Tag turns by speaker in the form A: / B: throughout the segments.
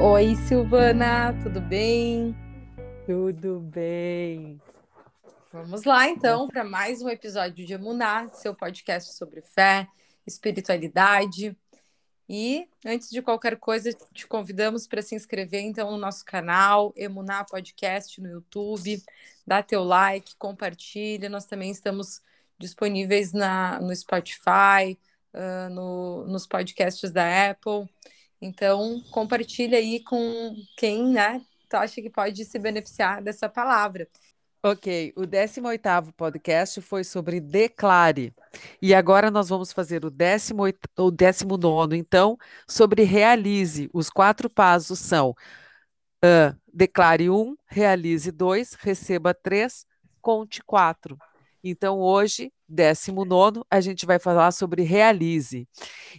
A: Oi, Silvana, tudo bem?
B: Tudo bem.
A: Vamos lá, então, para mais um episódio de Emuná, seu podcast sobre fé, espiritualidade. E, antes de qualquer coisa, te convidamos para se inscrever, então, no nosso canal, Emuná Podcast no YouTube. Dá teu like, compartilha. Nós também estamos disponíveis na, no Spotify, uh, no, nos podcasts da Apple. Então, compartilha aí com quem, né, tu acha que pode se beneficiar dessa palavra.
B: Ok, o 18º podcast foi sobre declare. E agora nós vamos fazer o 18 o 19 então, sobre realize. Os quatro passos são uh, declare um, realize dois, receba três, conte quatro. Então, hoje, 19, a gente vai falar sobre realize.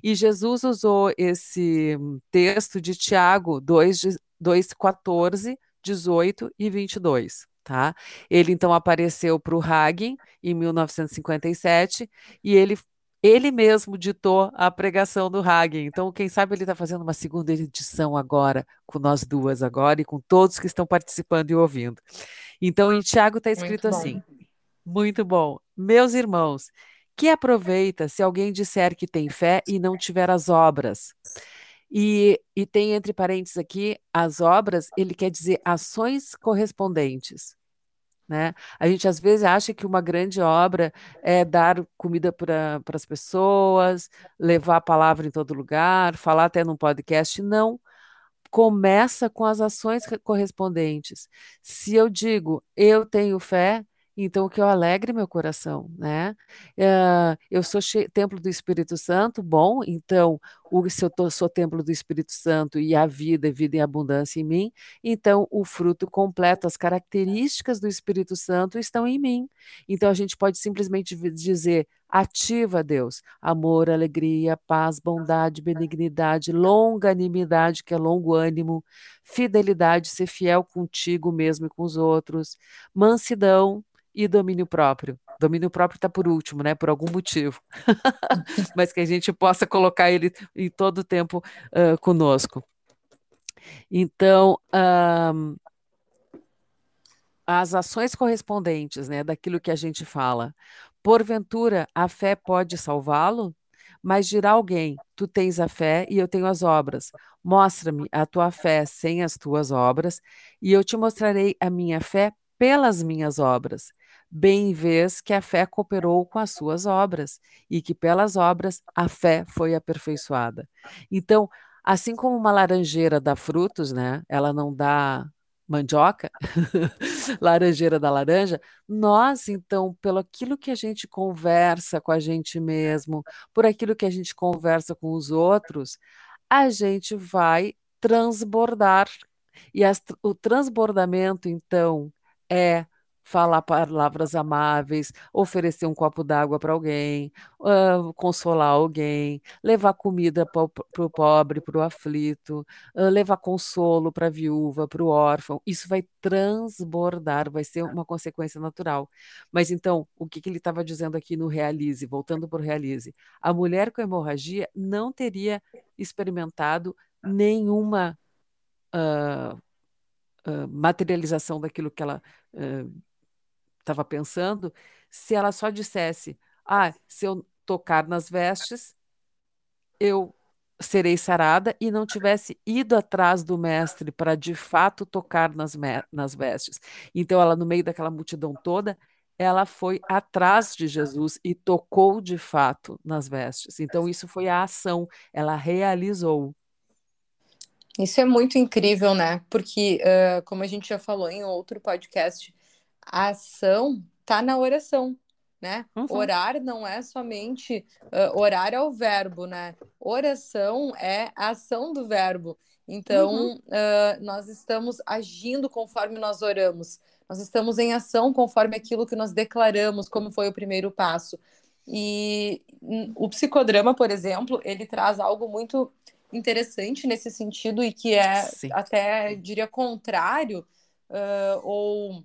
B: E Jesus usou esse texto de Tiago 2, 2 14, 18 e 22. Tá? Ele então apareceu para o Hagen em 1957 e ele ele mesmo ditou a pregação do Hagen. Então, quem sabe ele está fazendo uma segunda edição agora, com nós duas agora, e com todos que estão participando e ouvindo. Então, em Tiago está escrito assim: muito bom. Meus irmãos, que aproveita se alguém disser que tem fé e não tiver as obras. E, e tem entre parênteses aqui, as obras, ele quer dizer ações correspondentes. Né? A gente às vezes acha que uma grande obra é dar comida para as pessoas, levar a palavra em todo lugar, falar até num podcast. Não. Começa com as ações correspondentes. Se eu digo eu tenho fé, então que eu alegre meu coração, né? Uh, eu sou templo do Espírito Santo, bom, então o, se eu sou templo do Espírito Santo e a vida, vida em abundância em mim, então o fruto completo, as características do Espírito Santo estão em mim. Então a gente pode simplesmente dizer ativa Deus, amor, alegria, paz, bondade, benignidade, longanimidade, que é longo ânimo, fidelidade, ser fiel contigo mesmo e com os outros, mansidão, e domínio próprio. Domínio próprio está por último, né? Por algum motivo. Mas que a gente possa colocar ele em todo o tempo uh, conosco. Então, um, as ações correspondentes, né, daquilo que a gente fala. Porventura, a fé pode salvá-lo? Mas dirá alguém: Tu tens a fé e eu tenho as obras. Mostra-me a tua fé sem as tuas obras, e eu te mostrarei a minha fé pelas minhas obras. Bem vês que a fé cooperou com as suas obras, e que pelas obras a fé foi aperfeiçoada. Então, assim como uma laranjeira dá frutos, né? Ela não dá mandioca, laranjeira da laranja, nós, então, pelo aquilo que a gente conversa com a gente mesmo, por aquilo que a gente conversa com os outros, a gente vai transbordar. E as, o transbordamento, então, é falar palavras amáveis, oferecer um copo d'água para alguém, uh, consolar alguém, levar comida para o pobre, para o aflito, uh, levar consolo para a viúva, para o órfão. Isso vai transbordar, vai ser uma consequência natural. Mas então, o que, que ele estava dizendo aqui no Realize, voltando para o Realize? A mulher com hemorragia não teria experimentado nenhuma. Uh, materialização daquilo que ela estava pensando, se ela só dissesse: Ah, se eu tocar nas vestes, eu serei sarada, e não tivesse ido atrás do mestre para de fato tocar nas, nas vestes. Então, ela, no meio daquela multidão toda, ela foi atrás de Jesus e tocou de fato nas vestes. Então, isso foi a ação, ela realizou.
A: Isso é muito incrível, né? Porque, uh, como a gente já falou em outro podcast, a ação está na oração, né? Uhum. Orar não é somente uh, orar é o verbo, né? Oração é a ação do verbo. Então, uhum. uh, nós estamos agindo conforme nós oramos. Nós estamos em ação conforme aquilo que nós declaramos, como foi o primeiro passo. E o psicodrama, por exemplo, ele traz algo muito interessante nesse sentido e que é Sim. até diria contrário uh, ou, ou,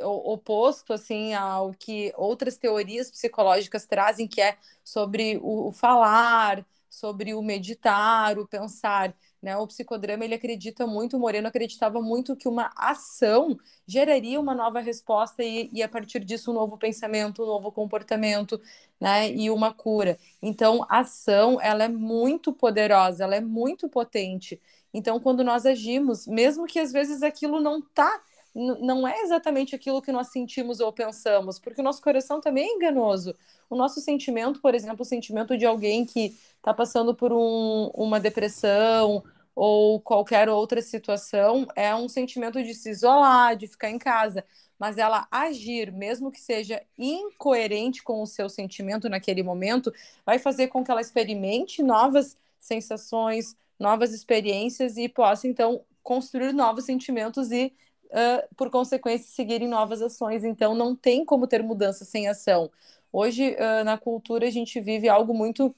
A: oposto assim ao que outras teorias psicológicas trazem que é sobre o, falar sobre o meditar, o pensar. Né? O psicodrama ele acredita muito, o Moreno acreditava muito que uma ação geraria uma nova resposta e, e a partir disso um novo pensamento, um novo comportamento, né? E uma cura. Então, a ação ela é muito poderosa, ela é muito potente. Então, quando nós agimos, mesmo que às vezes aquilo não está não é exatamente aquilo que nós sentimos ou pensamos, porque o nosso coração também é enganoso. O nosso sentimento, por exemplo, o sentimento de alguém que está passando por um, uma depressão ou qualquer outra situação, é um sentimento de se isolar, de ficar em casa. Mas ela agir, mesmo que seja incoerente com o seu sentimento naquele momento, vai fazer com que ela experimente novas sensações, novas experiências e possa, então, construir novos sentimentos e uh, por consequência, seguirem novas ações. Então, não tem como ter mudança sem ação. Hoje, uh, na cultura, a gente vive algo muito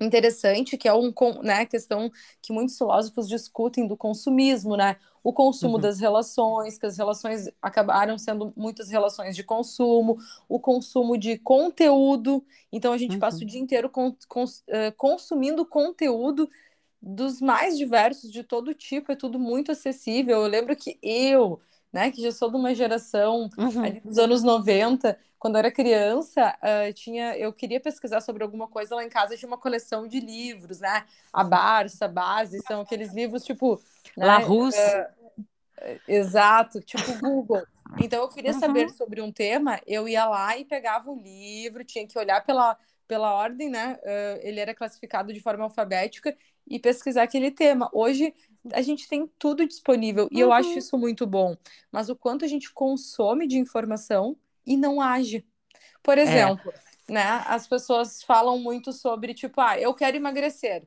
A: interessante, que é um, né, questão que muitos filósofos discutem do consumismo, né? O consumo uhum. das relações, que as relações acabaram sendo muitas relações de consumo, o consumo de conteúdo. Então, a gente uhum. passa o dia inteiro con, con, uh, consumindo conteúdo dos mais diversos, de todo tipo, é tudo muito acessível. Eu lembro que eu, né, que já sou de uma geração uhum. ali dos anos 90, quando eu era criança, uh, tinha, eu queria pesquisar sobre alguma coisa lá em casa, tinha uma coleção de livros, né? A Barça, a Base, são aqueles livros tipo.
B: Né, La Russe.
A: Uh, exato, tipo Google. Então eu queria uhum. saber sobre um tema, eu ia lá e pegava um livro, tinha que olhar pela, pela ordem, né? Uh, ele era classificado de forma alfabética e pesquisar aquele tema. Hoje a gente tem tudo disponível e uhum. eu acho isso muito bom. Mas o quanto a gente consome de informação e não age. Por é. exemplo, é. né, as pessoas falam muito sobre, tipo, ah, eu quero emagrecer.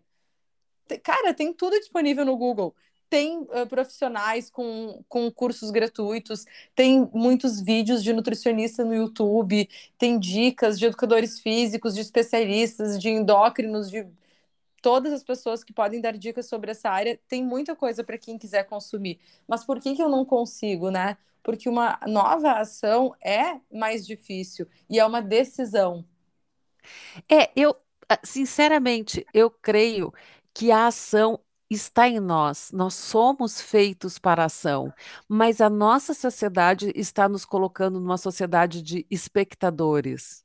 A: Cara, tem tudo disponível no Google. Tem uh, profissionais com, com cursos gratuitos, tem muitos vídeos de nutricionista no YouTube, tem dicas de educadores físicos, de especialistas, de endócrinos, de todas as pessoas que podem dar dicas sobre essa área, tem muita coisa para quem quiser consumir. Mas por que, que eu não consigo, né? Porque uma nova ação é mais difícil e é uma decisão.
B: É, eu, ah, sinceramente, eu creio que a ação está em nós. Nós somos feitos para ação, mas a nossa sociedade está nos colocando numa sociedade de espectadores.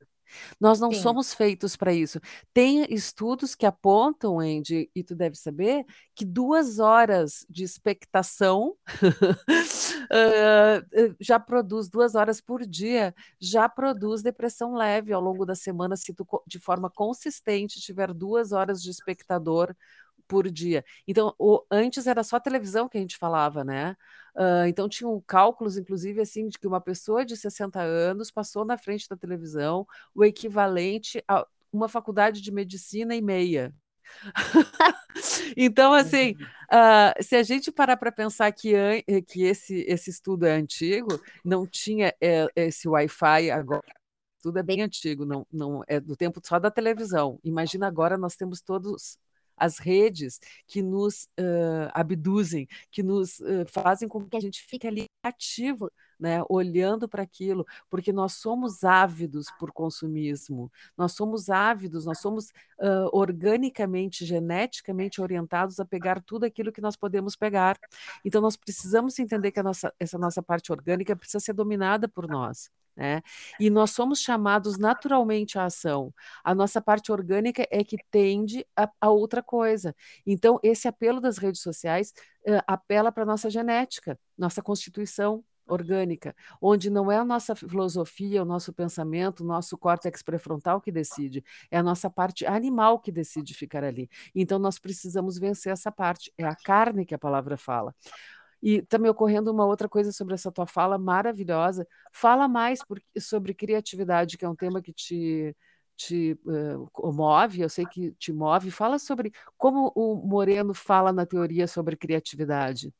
B: Nós não Sim. somos feitos para isso. Tem estudos que apontam, Andy, e tu deve saber, que duas horas de expectação uh, já produz, duas horas por dia, já produz depressão leve ao longo da semana, se tu de forma consistente tiver duas horas de espectador por dia. Então, o, antes era só televisão que a gente falava, né? Uh, então, tinham cálculos, inclusive, assim, de que uma pessoa de 60 anos passou na frente da televisão o equivalente a uma faculdade de medicina e meia. então, assim, uh, se a gente parar para pensar que, que esse, esse estudo é antigo, não tinha é, esse Wi-Fi agora, tudo é bem antigo, não, não é do tempo só da televisão. Imagina agora nós temos todos as redes que nos uh, abduzem, que nos uh, fazem com que a gente fique ali ativo, né, olhando para aquilo, porque nós somos ávidos por consumismo, nós somos ávidos, nós somos uh, organicamente, geneticamente orientados a pegar tudo aquilo que nós podemos pegar. Então, nós precisamos entender que nossa, essa nossa parte orgânica precisa ser dominada por nós. Né? E nós somos chamados naturalmente à ação. A nossa parte orgânica é que tende a, a outra coisa. Então, esse apelo das redes sociais uh, apela para a nossa genética, nossa constituição orgânica, onde não é a nossa filosofia, o nosso pensamento, o nosso córtex pré-frontal que decide, é a nossa parte animal que decide ficar ali. Então, nós precisamos vencer essa parte. É a carne que a palavra fala. E está me ocorrendo uma outra coisa sobre essa tua fala maravilhosa. Fala mais por, sobre criatividade, que é um tema que te, te uh, move, eu sei que te move. Fala sobre como o Moreno fala na teoria sobre criatividade.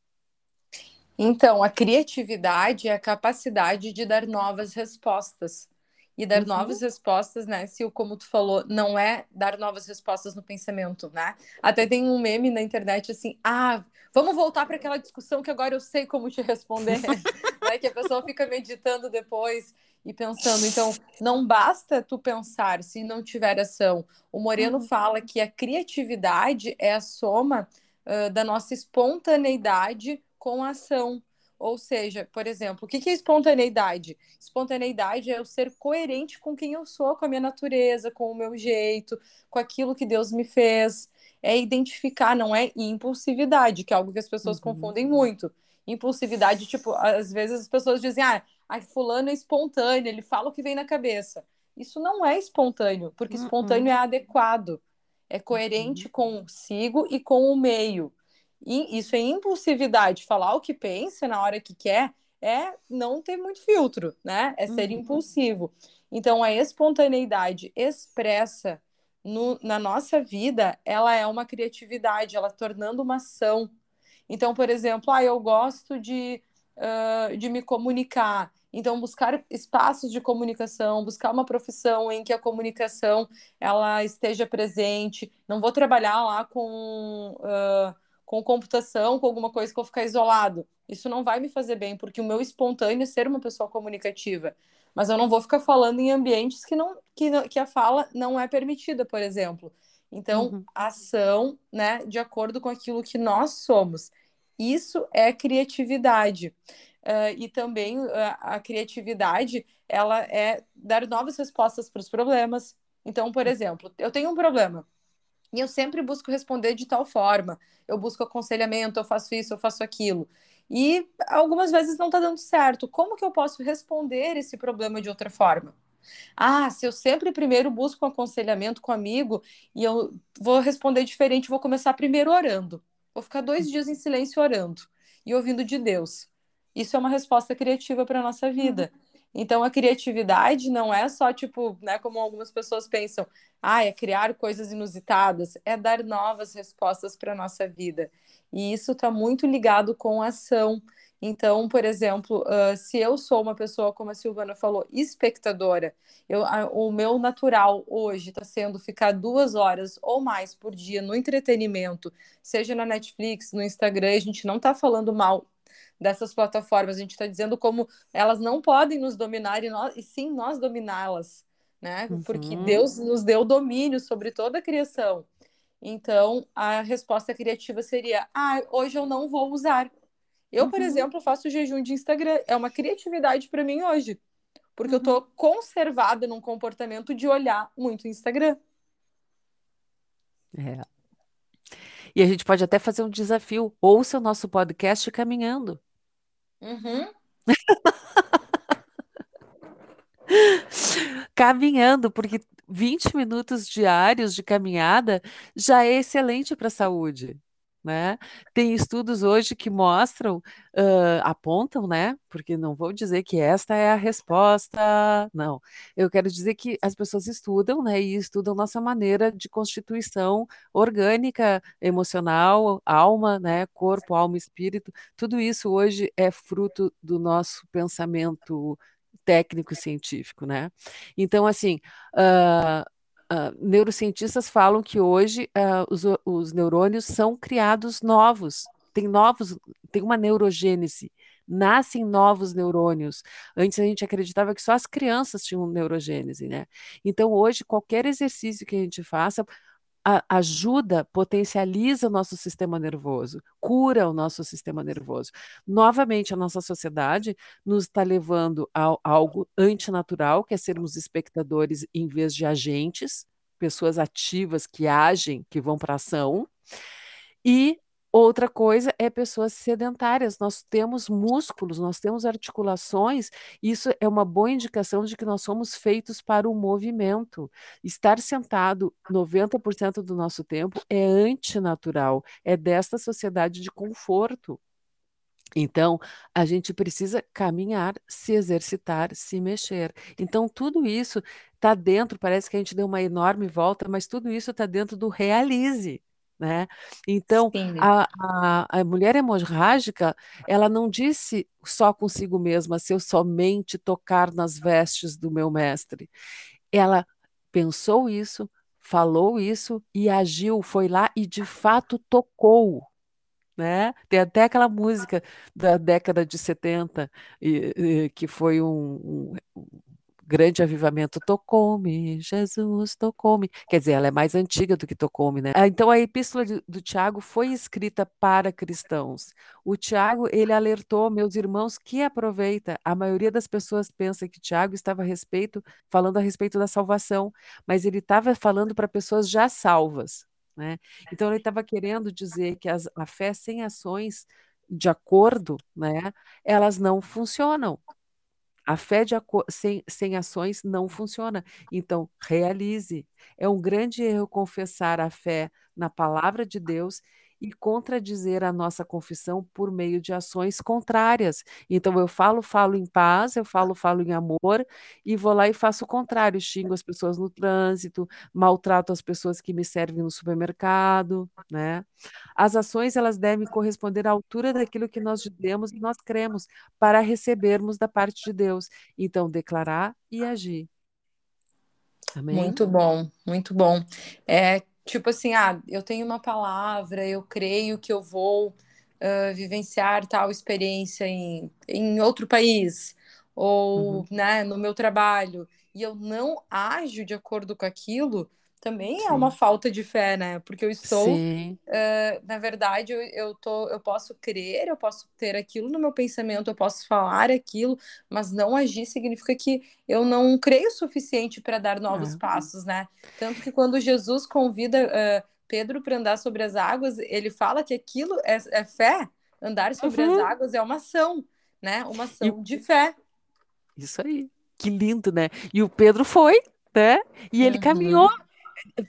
A: Então, a criatividade é a capacidade de dar novas respostas e dar uhum. novas respostas, né? Se o como tu falou, não é dar novas respostas no pensamento, né? Até tem um meme na internet assim: "Ah, vamos voltar para aquela discussão que agora eu sei como te responder", né? Que a pessoa fica meditando depois. e pensando. Então, não basta tu pensar se não tiver ação. O Moreno uhum. fala que a criatividade é a soma uh, da nossa espontaneidade com a ação. Ou seja, por exemplo, o que é espontaneidade? Espontaneidade é eu ser coerente com quem eu sou, com a minha natureza, com o meu jeito, com aquilo que Deus me fez. É identificar, não é impulsividade, que é algo que as pessoas uhum. confundem muito. Impulsividade, tipo, às vezes as pessoas dizem, ah, a fulano é espontâneo, ele fala o que vem na cabeça. Isso não é espontâneo, porque uhum. espontâneo é adequado, é coerente uhum. consigo e com o meio. Isso é impulsividade, falar o que pensa na hora que quer é não ter muito filtro, né? É ser uhum. impulsivo. Então, a espontaneidade expressa no, na nossa vida, ela é uma criatividade, ela tornando uma ação. Então, por exemplo, ah, eu gosto de, uh, de me comunicar. Então, buscar espaços de comunicação, buscar uma profissão em que a comunicação ela esteja presente. Não vou trabalhar lá com uh, com computação, com alguma coisa que eu ficar isolado. Isso não vai me fazer bem, porque o meu espontâneo é ser uma pessoa comunicativa. Mas eu não vou ficar falando em ambientes que, não, que, que a fala não é permitida, por exemplo. Então, uhum. ação, né, de acordo com aquilo que nós somos. Isso é criatividade. Uh, e também uh, a criatividade, ela é dar novas respostas para os problemas. Então, por exemplo, eu tenho um problema, e eu sempre busco responder de tal forma. Eu busco aconselhamento, eu faço isso, eu faço aquilo. E algumas vezes não está dando certo. Como que eu posso responder esse problema de outra forma? Ah, se eu sempre primeiro busco um aconselhamento com um amigo e eu vou responder diferente, vou começar primeiro orando. Vou ficar dois dias em silêncio orando e ouvindo de Deus. Isso é uma resposta criativa para a nossa vida. Uhum. Então a criatividade não é só tipo, né, como algumas pessoas pensam, ah, é criar coisas inusitadas, é dar novas respostas para a nossa vida. E isso está muito ligado com ação. Então, por exemplo, uh, se eu sou uma pessoa, como a Silvana falou, espectadora, eu, a, o meu natural hoje está sendo ficar duas horas ou mais por dia no entretenimento, seja na Netflix, no Instagram, a gente não está falando mal dessas plataformas. A gente está dizendo como elas não podem nos dominar e, nós, e sim nós dominá-las, né? Uhum. Porque Deus nos deu domínio sobre toda a criação. Então, a resposta criativa seria: ah, hoje eu não vou usar. Eu, uhum. por exemplo, faço jejum de Instagram. É uma criatividade para mim hoje. Porque uhum. eu tô conservada num comportamento de olhar muito Instagram.
B: É. E a gente pode até fazer um desafio. Ouça o nosso podcast caminhando.
A: Uhum.
B: Caminhando, porque 20 minutos diários de caminhada já é excelente para a saúde né? Tem estudos hoje que mostram, uh, apontam, né? Porque não vou dizer que esta é a resposta, não. Eu quero dizer que as pessoas estudam, né? E estudam nossa maneira de constituição orgânica, emocional, alma, né? Corpo, alma, espírito. Tudo isso hoje é fruto do nosso pensamento técnico científico, né? Então, assim, uh, Uh, neurocientistas falam que hoje uh, os, os, neurônios são criados novos, tem novos, tem uma neurogênese, nascem novos neurônios. Antes a gente acreditava que só as crianças tinham neurogênese, né? Então hoje qualquer exercício que a gente faça ajuda, potencializa o nosso sistema nervoso, cura o nosso sistema nervoso. Novamente, a nossa sociedade nos está levando a algo antinatural, que é sermos espectadores em vez de agentes, pessoas ativas que agem, que vão para ação. E Outra coisa é pessoas sedentárias. Nós temos músculos, nós temos articulações, isso é uma boa indicação de que nós somos feitos para o movimento. Estar sentado 90% do nosso tempo é antinatural, é desta sociedade de conforto. Então, a gente precisa caminhar, se exercitar, se mexer. Então, tudo isso está dentro, parece que a gente deu uma enorme volta, mas tudo isso está dentro do realize né? Então, a, a, a mulher hemorrágica, ela não disse só consigo mesma, se eu somente tocar nas vestes do meu mestre. Ela pensou isso, falou isso e agiu, foi lá e de fato tocou. Né? Tem até aquela música da década de 70, e, e, que foi um, um grande avivamento tocou-me, Jesus tocou-me. Quer dizer, ela é mais antiga do que tocou-me, né? Ah, então a epístola do Tiago foi escrita para cristãos. O Tiago, ele alertou, meus irmãos, que aproveita. A maioria das pessoas pensa que Tiago estava a respeito, falando a respeito da salvação, mas ele estava falando para pessoas já salvas. Né? Então, ele estava querendo dizer que as, a fé sem ações de acordo, né, elas não funcionam. A fé sem, sem ações não funciona. Então, realize. É um grande erro confessar a fé na palavra de Deus e contradizer a nossa confissão por meio de ações contrárias. Então, eu falo, falo em paz, eu falo, falo em amor, e vou lá e faço o contrário, xingo as pessoas no trânsito, maltrato as pessoas que me servem no supermercado, né? As ações, elas devem corresponder à altura daquilo que nós dizemos e nós cremos, para recebermos da parte de Deus. Então, declarar e agir.
A: Amém? Muito bom, muito bom. É, Tipo assim, ah, eu tenho uma palavra, eu creio que eu vou uh, vivenciar tal experiência em, em outro país, ou uhum. né, no meu trabalho, e eu não ajo de acordo com aquilo, também Sim. é uma falta de fé, né? Porque eu estou, uh, na verdade, eu, eu, tô, eu posso crer, eu posso ter aquilo no meu pensamento, eu posso falar aquilo, mas não agir significa que eu não creio o suficiente para dar novos é. passos, né? Tanto que quando Jesus convida uh, Pedro para andar sobre as águas, ele fala que aquilo é, é fé, andar sobre uhum. as águas é uma ação, né? Uma ação e... de fé.
B: Isso aí. Que lindo, né? E o Pedro foi, né? E ele uhum. caminhou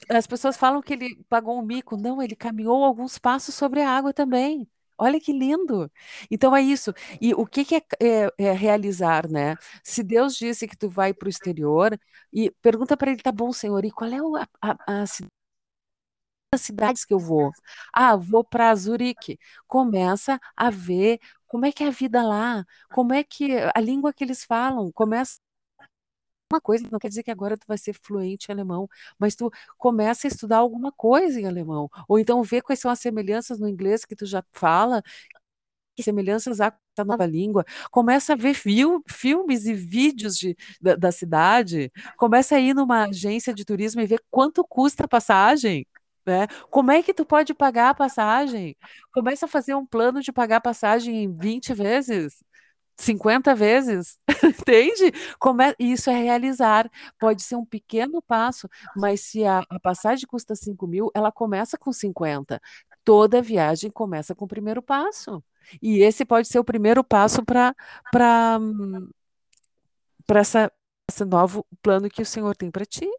B: as pessoas falam que ele pagou um mico. Não, ele caminhou alguns passos sobre a água também. Olha que lindo. Então é isso. E o que, que é, é, é, realizar, né? Se Deus disse que tu vai para o exterior e pergunta para ele, tá bom, Senhor, e qual é a, a, a as cidades que eu vou? Ah, vou para Zurique. Começa a ver como é que é a vida lá, como é que a língua que eles falam, começa uma coisa, não quer dizer que agora tu vai ser fluente em alemão, mas tu começa a estudar alguma coisa em alemão, ou então vê quais são as semelhanças no inglês que tu já fala, semelhanças à nova língua, começa a ver fil filmes e vídeos de, da, da, cidade, começa a ir numa agência de turismo e ver quanto custa a passagem, né? Como é que tu pode pagar a passagem? Começa a fazer um plano de pagar a passagem em 20 vezes, 50 vezes, entende? Como é, isso é realizar. Pode ser um pequeno passo, mas se a, a passagem custa 5 mil, ela começa com 50. Toda viagem começa com o primeiro passo. E esse pode ser o primeiro passo para para essa esse novo plano que o Senhor tem para ti.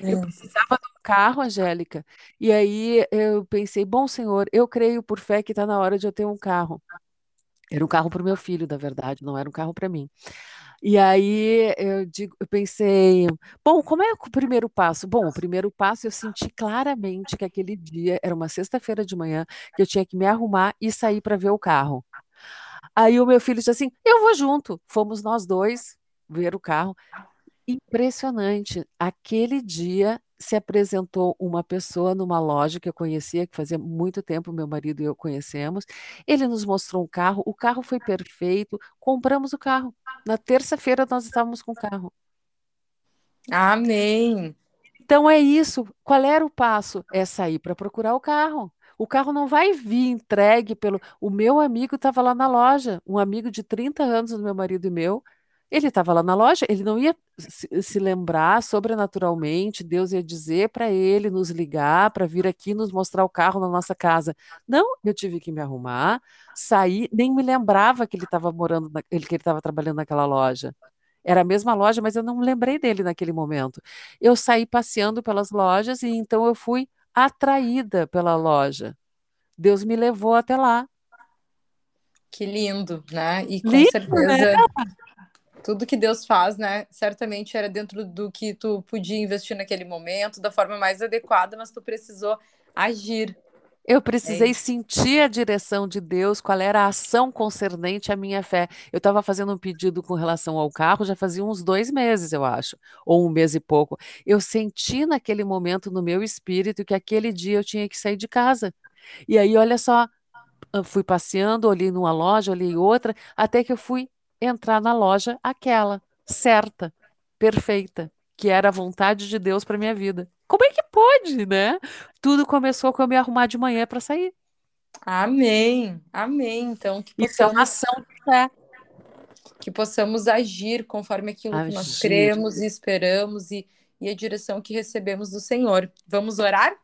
B: Né? Eu precisava de um carro, Angélica, e aí eu pensei, bom Senhor, eu creio por fé que está na hora de eu ter um carro. Era um carro para o meu filho, da verdade, não era um carro para mim. E aí eu, digo, eu pensei, bom, como é o primeiro passo? Bom, o primeiro passo eu senti claramente que aquele dia era uma sexta-feira de manhã, que eu tinha que me arrumar e sair para ver o carro. Aí o meu filho disse assim: Eu vou junto. Fomos nós dois ver o carro. Impressionante. Aquele dia se apresentou uma pessoa numa loja que eu conhecia, que fazia muito tempo meu marido e eu conhecemos. Ele nos mostrou um carro, o carro foi perfeito, compramos o carro. Na terça-feira nós estávamos com o carro.
A: Amém.
B: Então é isso. Qual era o passo? É sair para procurar o carro. O carro não vai vir entregue pelo. O meu amigo estava lá na loja, um amigo de 30 anos do meu marido e meu, ele estava lá na loja, ele não ia se, lembrar sobrenaturalmente, Deus ia dizer para ele nos ligar, para vir aqui nos mostrar o carro na nossa casa. Não, eu tive que me arrumar, sair, nem me lembrava que ele estava morando, na, que ele estava trabalhando naquela loja. Era a mesma loja, mas eu não lembrei dele naquele momento. Eu saí passeando pelas lojas e então eu fui atraída pela loja. Deus me levou até lá.
A: Que lindo, né? E com lindo, certeza. Né? Tudo que Deus faz, né? Certamente era dentro do que tu podia investir naquele momento, da forma mais adequada, mas tu precisou agir.
B: Eu precisei é sentir a direção de Deus, qual era a ação concernente à minha fé. Eu estava fazendo um pedido com relação ao carro, já fazia uns dois meses, eu acho, ou um mês e pouco. Eu senti naquele momento no meu espírito que aquele dia eu tinha que sair de casa. E aí, olha só, fui passeando, olhei numa loja, olhei outra, até que eu fui entrar na loja aquela. certa, perfeita, que era a vontade de Deus para minha vida. Como é que pode, né? Tudo começou com eu me arrumar de manhã para sair.
A: Amém, amém. Então,
B: que possamos, Isso é uma ação de fé.
A: Que possamos agir conforme aquilo agir. que nós cremos e esperamos e, e a direção que recebemos do Senhor. Vamos orar?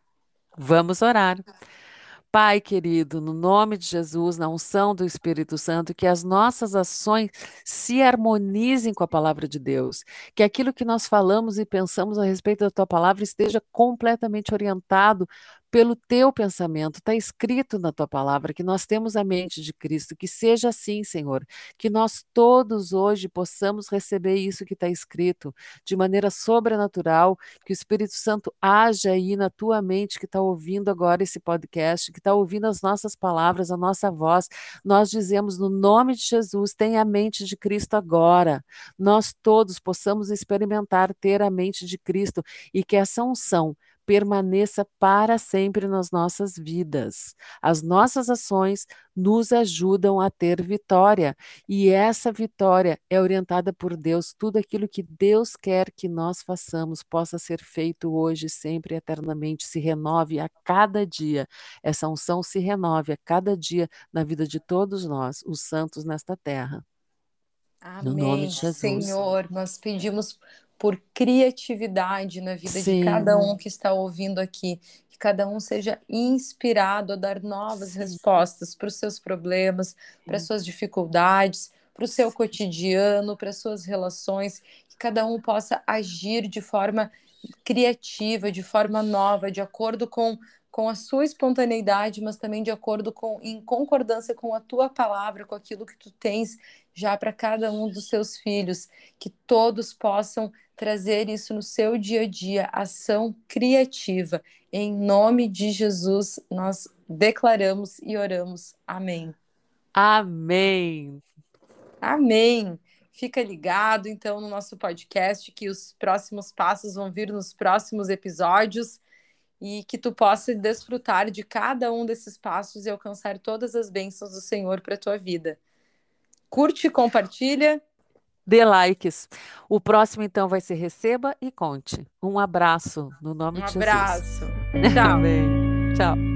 B: Vamos orar. Pai querido, no nome de Jesus, na unção do Espírito Santo, que as nossas ações se harmonizem com a palavra de Deus, que aquilo que nós falamos e pensamos a respeito da tua palavra esteja completamente orientado pelo teu pensamento. Está escrito na tua palavra que nós temos a mente de Cristo. Que seja assim, Senhor. Que nós todos hoje possamos receber isso que está escrito de maneira sobrenatural. Que o Espírito Santo haja aí na tua mente que está ouvindo agora esse podcast, que está ouvindo as nossas palavras, a nossa voz. Nós dizemos no nome de Jesus: tenha a mente de Cristo agora. Nós todos possamos experimentar ter a mente de Cristo e que essa unção permaneça para sempre nas nossas vidas. As nossas ações nos ajudam a ter vitória, e essa vitória é orientada por Deus. Tudo aquilo que Deus quer que nós façamos possa ser feito hoje, sempre, eternamente, se renove a cada dia. Essa unção se renove a cada dia na vida de todos nós, os santos nesta terra.
A: Amém. No. Senhor, nós pedimos por criatividade na vida Sim. de cada um que está ouvindo aqui. Que cada um seja inspirado a dar novas Sim. respostas para os seus problemas, para as suas dificuldades, para o seu cotidiano, para as suas relações. Que cada um possa agir de forma criativa, de forma nova, de acordo com com a sua espontaneidade, mas também de acordo com, em concordância com a tua palavra, com aquilo que tu tens já para cada um dos seus filhos, que todos possam trazer isso no seu dia a dia, ação criativa. Em nome de Jesus, nós declaramos e oramos. Amém.
B: Amém.
A: Amém. Fica ligado então no nosso podcast que os próximos passos vão vir nos próximos episódios e que tu possa desfrutar de cada um desses passos e alcançar todas as bênçãos do Senhor para a tua vida. Curte, compartilha.
B: Dê likes. O próximo, então, vai ser Receba e Conte. Um abraço no nome um de Jesus.
A: Um abraço. Tchau.
B: Tchau.